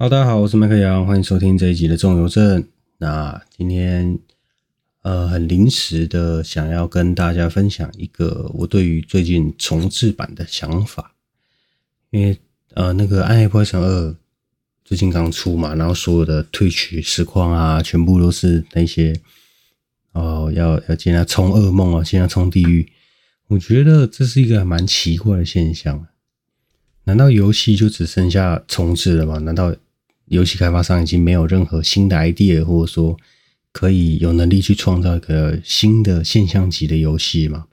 好，大家好，我是麦克杨，欢迎收听这一集的重游症。那今天呃很临时的想要跟大家分享一个我对于最近重制版的想法，因为呃那个《暗黑破坏神二》最近刚出嘛，然后所有的退取实况啊，全部都是那些哦、要要进来冲噩梦啊，现在冲地狱，我觉得这是一个蛮奇怪的现象。难道游戏就只剩下重制了吗？难道游戏开发商已经没有任何新的 idea，或者说可以有能力去创造一个新的现象级的游戏嘛？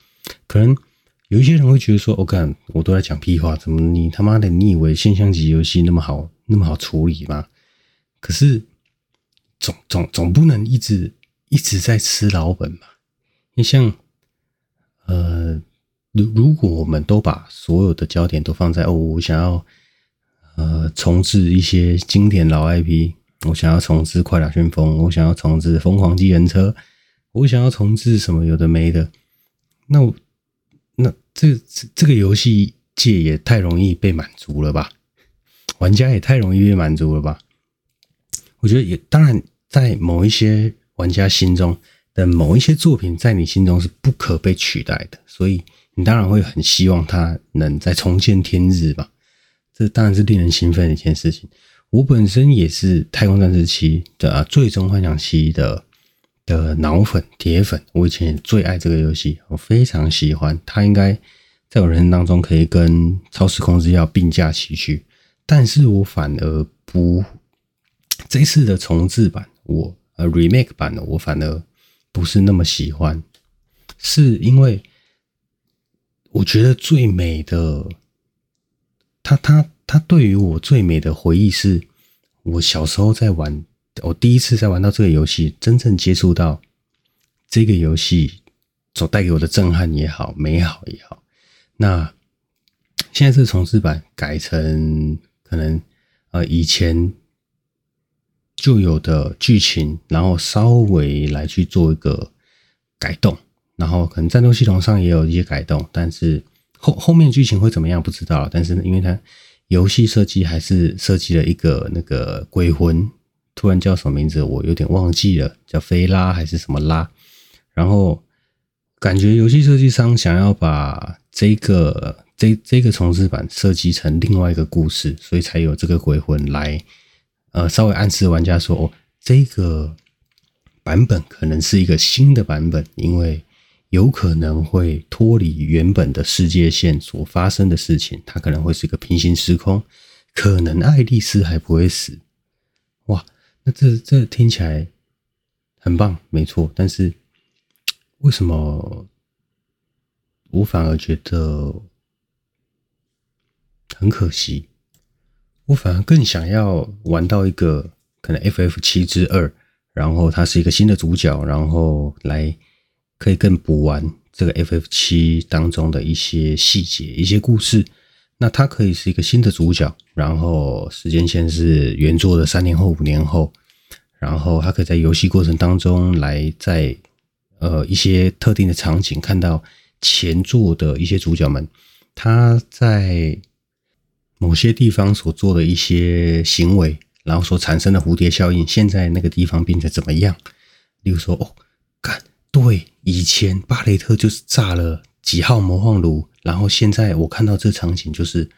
可能有一些人会觉得说：“我、哦、干，我都在讲屁话，怎么你他妈的你以为现象级游戏那么好那么好处理吗？”可是总总总不能一直一直在吃老本吧？你像呃。如如果我们都把所有的焦点都放在哦，我想要呃重置一些经典老 IP，我想要重置《快打旋风》，我想要重置《疯狂机人车》，我想要重置什么有的没的，那我那这这个游戏界也太容易被满足了吧？玩家也太容易被满足了吧？我觉得也当然，在某一些玩家心中的某一些作品，在你心中是不可被取代的，所以。你当然会很希望它能再重见天日吧？这当然是令人兴奋的一件事情。我本身也是《太空战士七》的《最终幻想七》的的脑粉、铁粉。我以前也最爱这个游戏，我非常喜欢它。应该在我人生当中可以跟《超时空之钥》并驾齐驱。但是我反而不这次的重制版，我呃 remake 版的，我反而不是那么喜欢，是因为。我觉得最美的，他他他对于我最美的回忆是，我小时候在玩，我第一次在玩到这个游戏，真正接触到这个游戏所带给我的震撼也好，美好也好。那现在这个重制版改成可能呃以前就有的剧情，然后稍微来去做一个改动。然后可能战斗系统上也有一些改动，但是后后面剧情会怎么样不知道。但是因为它游戏设计还是设计了一个那个鬼魂，突然叫什么名字我有点忘记了，叫菲拉还是什么拉。然后感觉游戏设计商想要把这个这这个重制版设计成另外一个故事，所以才有这个鬼魂来呃稍微暗示玩家说哦，这个版本可能是一个新的版本，因为。有可能会脱离原本的世界线所发生的事情，它可能会是一个平行时空，可能爱丽丝还不会死。哇，那这这听起来很棒，没错。但是为什么我反而觉得很可惜？我反而更想要玩到一个可能 FF 七之二，然后它是一个新的主角，然后来。可以更补完这个 FF 七当中的一些细节、一些故事。那它可以是一个新的主角，然后时间线是原作的三年后、五年后，然后它可以在游戏过程当中来在呃一些特定的场景看到前作的一些主角们，他在某些地方所做的一些行为，然后所产生的蝴蝶效应，现在那个地方变成怎么样？例如说，哦，对，以前巴雷特就是炸了几号魔幻炉，然后现在我看到这场景就是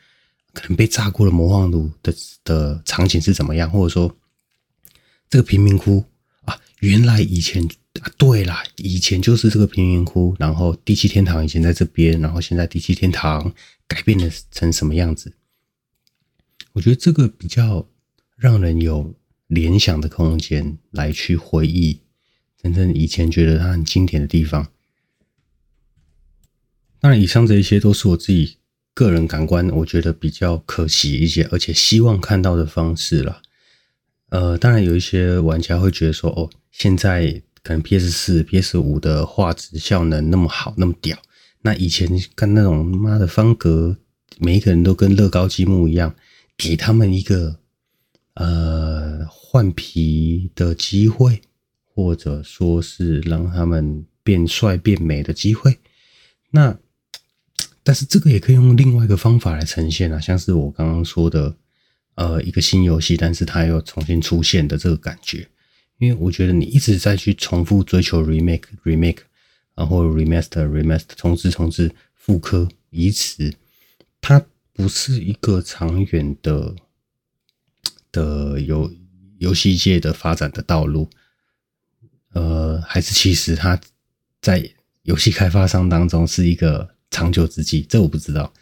可能被炸过了魔幻炉的的场景是怎么样，或者说这个贫民窟啊，原来以前啊，对啦，以前就是这个贫民窟，然后第七天堂以前在这边，然后现在第七天堂改变了成什么样子？我觉得这个比较让人有联想的空间来去回忆。真正以前觉得它很经典的地方，当然，以上这一些都是我自己个人感官，我觉得比较可惜一些，而且希望看到的方式了。呃，当然有一些玩家会觉得说，哦，现在可能 PS 四、PS 五的画质效能那么好，那么屌，那以前看那种妈的方格，每一个人都跟乐高积木一样，给他们一个呃换皮的机会。或者说是让他们变帅变美的机会，那 但是这个也可以用另外一个方法来呈现啊，像是我刚刚说的，呃一个新游戏，但是它又重新出现的这个感觉。因为我觉得你一直在去重复追求 remake remake，然后 remaster remaster 重置重置复刻移植，它不是一个长远的的游游戏界的发展的道路。呃，还是其实它在游戏开发商当中是一个长久之计，这我不知道。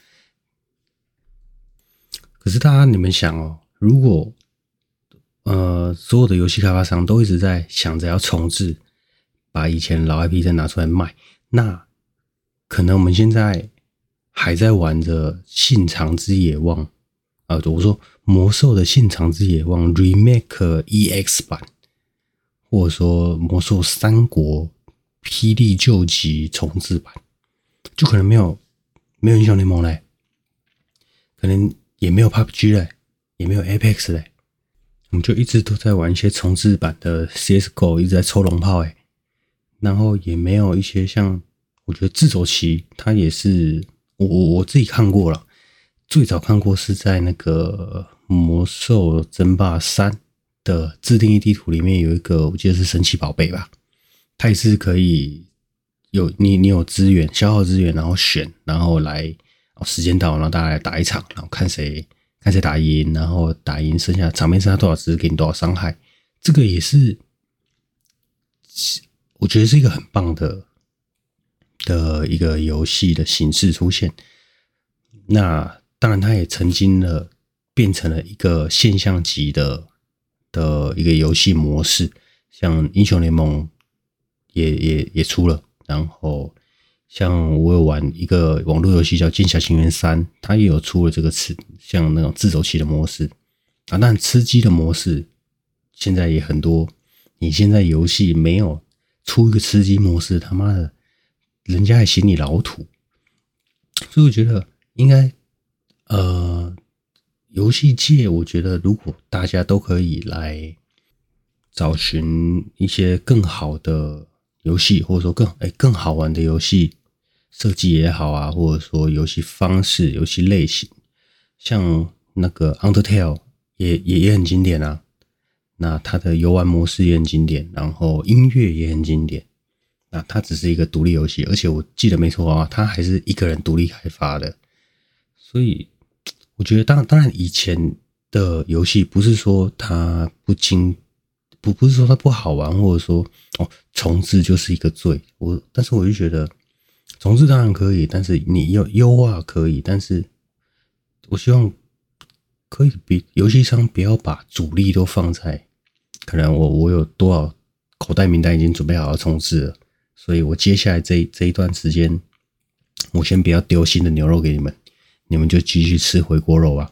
可是大家你们想哦，如果呃，所有的游戏开发商都一直在想着要重置，把以前老 IP 再拿出来卖。那可能我们现在还在玩着《信长之野望》啊，我说魔兽的《信长之野望》Remake EX 版，或者说魔兽三国霹雳救急重置版，就可能没有没有英雄联盟嘞，可能也没有 PUBG 嘞，也没有 Apex 嘞。我们就一直都在玩一些重置版的 CSGO，一直在抽龙炮哎，然后也没有一些像我觉得自走棋，它也是我我我自己看过了，最早看过是在那个魔兽争霸三的自定义地图里面有一个，我记得是神奇宝贝吧，它也是可以有你你有资源消耗资源，然后选，然后来哦时间到，然后大家来打一场，然后看谁。看谁打赢，然后打赢剩下场面剩下多少只，给你多少伤害，这个也是，我觉得是一个很棒的的一个游戏的形式出现。那当然，它也曾经的变成了一个现象级的的一个游戏模式，像英雄联盟也也也出了，然后。像我有玩一个网络游戏叫《剑侠情缘三》，它也有出了这个吃像那种自走棋的模式啊，但吃鸡的模式现在也很多。你现在游戏没有出一个吃鸡模式，他妈的，人家还嫌你老土。所以我觉得应该，呃，游戏界，我觉得如果大家都可以来找寻一些更好的游戏，或者说更哎更好玩的游戏。设计也好啊，或者说游戏方式、游戏类型，像那个《Undertale》也也也很经典啊。那它的游玩模式也很经典，然后音乐也很经典。那它只是一个独立游戏，而且我记得没错啊，它还是一个人独立开发的。所以我觉得当，当然以前的游戏不是说它不精，不不是说它不好玩，或者说哦重置就是一个罪。我但是我就觉得。重置当然可以，但是你要优化可以，但是我希望可以比游戏商不要把主力都放在可能我我有多少口袋名单已经准备好要重置了，所以我接下来这这一段时间，我先不要丢新的牛肉给你们，你们就继续吃回锅肉吧。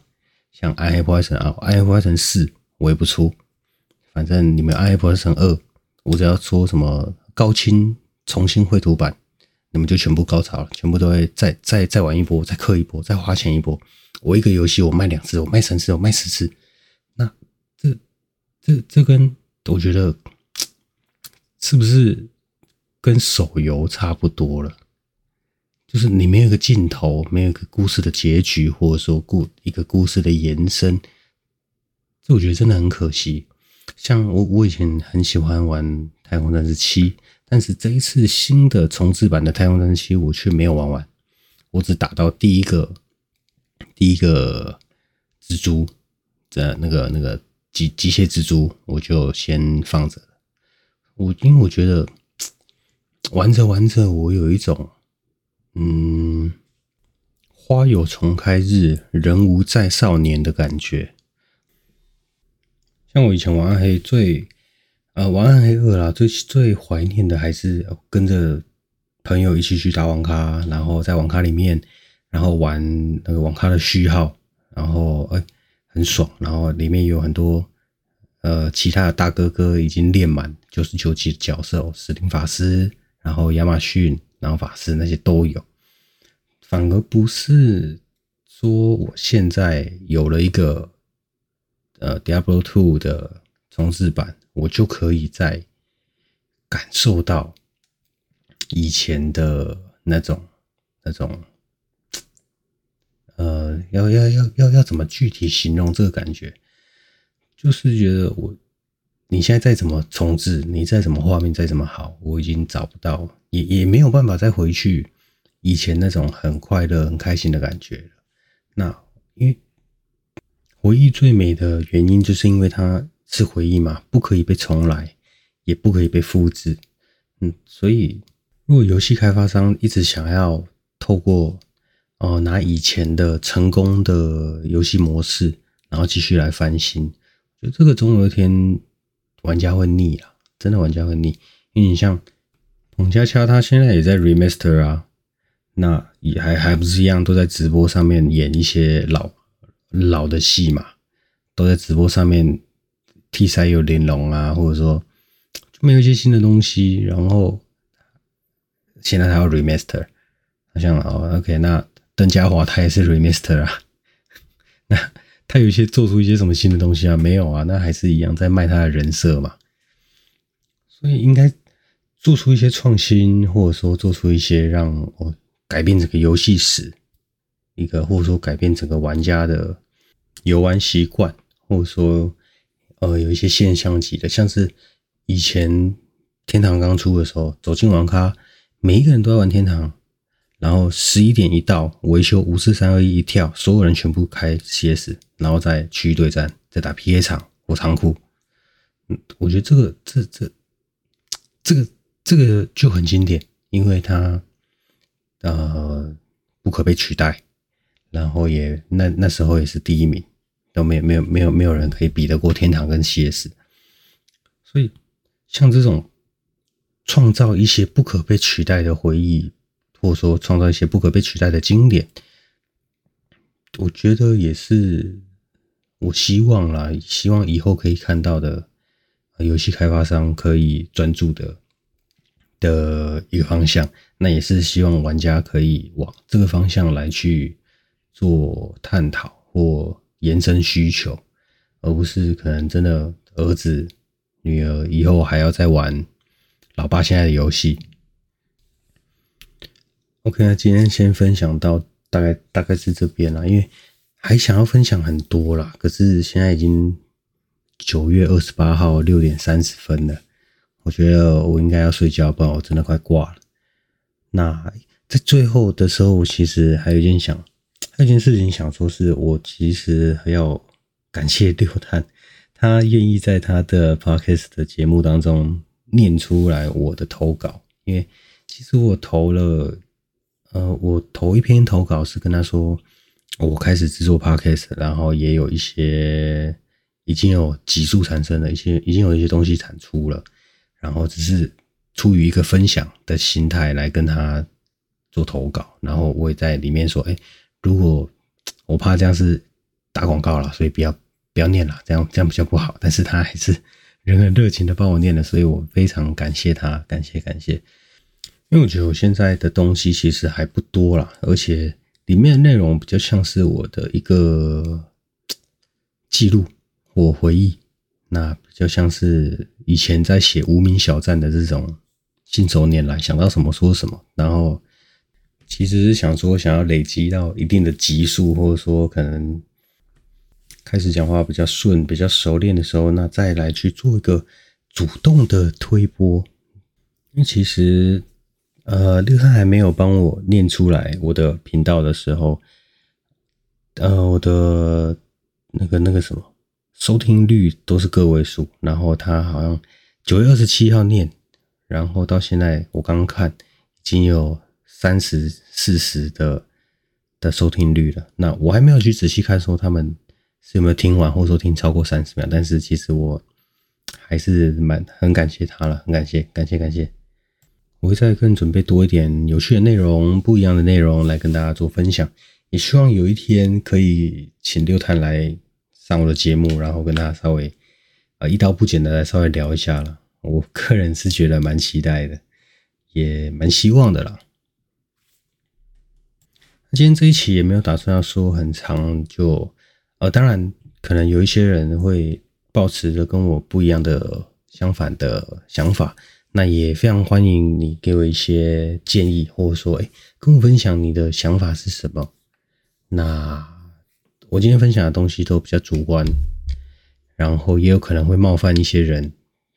像《暗黑破坏神》啊，《暗黑破坏神四》我也不出，反正你们《暗黑破坏神二》，我只要说什么高清重新绘图版。你们就全部高潮了，全部都会再再再玩一波，再氪一波，再花钱一波。我一个游戏我卖两次，我卖三次，我卖十次。那这这这跟我觉得 是不是跟手游差不多了？就是你没有一个尽头，没有一个故事的结局，或者说故一个故事的延伸，这我觉得真的很可惜。像我我以前很喜欢玩《太空战士七》。但是这一次新的重置版的《太空战士七》，我却没有玩完，我只打到第一个第一个蜘蛛的那个那个机机械蜘蛛，我就先放着了。我因为我觉得 玩着玩着，我有一种嗯，花有重开日，人无再少年的感觉。像我以前玩暗黑最。呃，玩暗黑二啦，最最怀念的还是跟着朋友一起去打网咖，然后在网咖里面，然后玩那个网咖的序号，然后哎、很爽，然后里面有很多呃其他的大哥哥已经练满九十九级角色，死灵法师，然后亚马逊，然后法师那些都有，反而不是说我现在有了一个呃 Diablo Two 的重置版。我就可以再感受到以前的那种、那种，呃，要要要要要怎么具体形容这个感觉？就是觉得我你现在再怎么重置，你再怎么画面再怎么好，我已经找不到，也也没有办法再回去以前那种很快乐、很开心的感觉了。那因为回忆最美的原因，就是因为它是回忆嘛，不可以被重来，也不可以被复制。嗯，所以如果游戏开发商一直想要透过哦、拿以前的成功的游戏模式，然后继续来翻新。就这个总有一天玩家会腻啊，真的玩家会腻。因为你像澎恰恰，他现在也在 remaster 啊，那也还还不是一样，都在直播上面演一些老老的戏嘛，都在直播上面替塞有玲珑啊，或者说就没有一些新的东西。然后现在他要 remaster，好像哦，OK 那。邓家华他也是 remaster 啊，那他有一些做出一些什么新的东西啊？没有啊，那还是一样在卖他的人设嘛。所以应该做出一些创新，或者说做出一些让我改变这个游戏史，一个或者说改变整个玩家的游玩习惯，或者说呃有一些现象级的，像是以前天堂刚出的时候，走进网咖，每一个人都在玩天堂。然后十一点一到，维修五四三二一一跳，所有人全部开 CS，然后再区域对战，再打 PK 场或仓库。嗯，我觉得这个这这这个这个就很经典，因为它呃不可被取代，然后也那那时候也是第一名，都没有没有没有没有人可以比得过天堂跟 CS。所以像这种创造一些不可被取代的回忆。或者说创造一些不可被取代的经典，我觉得也是我希望啦，希望以后可以看到的游戏开发商可以专注的的一个方向。那也是希望玩家可以往这个方向来去做探讨或延伸需求，而不是可能真的儿子女儿以后还要再玩老爸现在的游戏。OK，那今天先分享到大概大概是这边啦，因为还想要分享很多啦，可是现在已经九月二十八号六点三十分了，我觉得我应该要睡觉，不然我真的快挂了。那在最后的时候，我其实还有一件想，还有一件事情想说，是我其实还要感谢六探，他愿意在他的 Podcast 的节目当中念出来我的投稿，因为其实我投了。呃，我头一篇投稿是跟他说，我开始制作 podcast，然后也有一些已经有急速产生的一些，已经有一些东西产出了，然后只是出于一个分享的心态来跟他做投稿，然后我也在里面说，哎，如果我怕这样是打广告了，所以不要不要念了，这样这样比较不好。但是他还是仍很热情的帮我念了，所以我非常感谢他，感谢感谢。因为我觉得我现在的东西其实还不多啦，而且里面的内容比较像是我的一个记录或回忆，那比较像是以前在写无名小站的这种信手拈来，想到什么说什么，然后其实是想说想要累积到一定的级数，或者说可能开始讲话比较顺、比较熟练的时候，那再来去做一个主动的推波，因为其实。呃，六探还没有帮我念出来我的频道的时候，呃，我的那个那个什么收听率都是个位数，然后他好像九月二十七号念，然后到现在我刚刚看已经有三十四十的的收听率了。那我还没有去仔细看说他们是有没有听完，或者说听超过三十秒，但是其实我还是蛮很感谢他了，很感谢，感谢，感谢。我会再更准备多一点有趣的内容，不一样的内容来跟大家做分享。也希望有一天可以请六探来上我的节目，然后跟大家稍微呃一刀不剪的来稍微聊一下了。我个人是觉得蛮期待的，也蛮希望的啦。今天这一期也没有打算要说很长，就呃，当然可能有一些人会抱持着跟我不一样的相反的想法。那也非常欢迎你给我一些建议，或者说，哎，跟我分享你的想法是什么？那我今天分享的东西都比较主观，然后也有可能会冒犯一些人，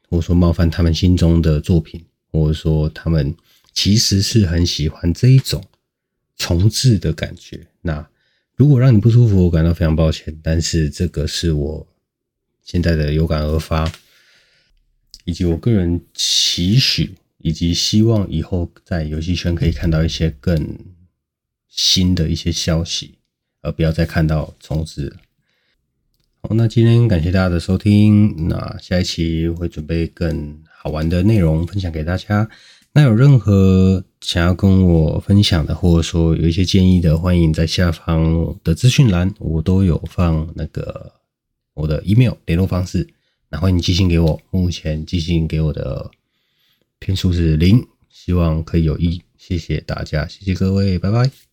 或者说冒犯他们心中的作品，或者说他们其实是很喜欢这一种重置的感觉。那如果让你不舒服，我感到非常抱歉，但是这个是我现在的有感而发，以及我个人期许，以及希望以后在游戏圈可以看到一些更新的一些消息。而不要再看到虫子。好，那今天感谢大家的收听。那下一期会准备更好玩的内容分享给大家。那有任何想要跟我分享的，或者说有一些建议的，欢迎在下方的资讯栏，我都有放那个我的 email 联络方式。那欢迎寄信给我。目前寄信给我的篇数是零，希望可以有益。谢谢大家，谢谢各位，拜拜。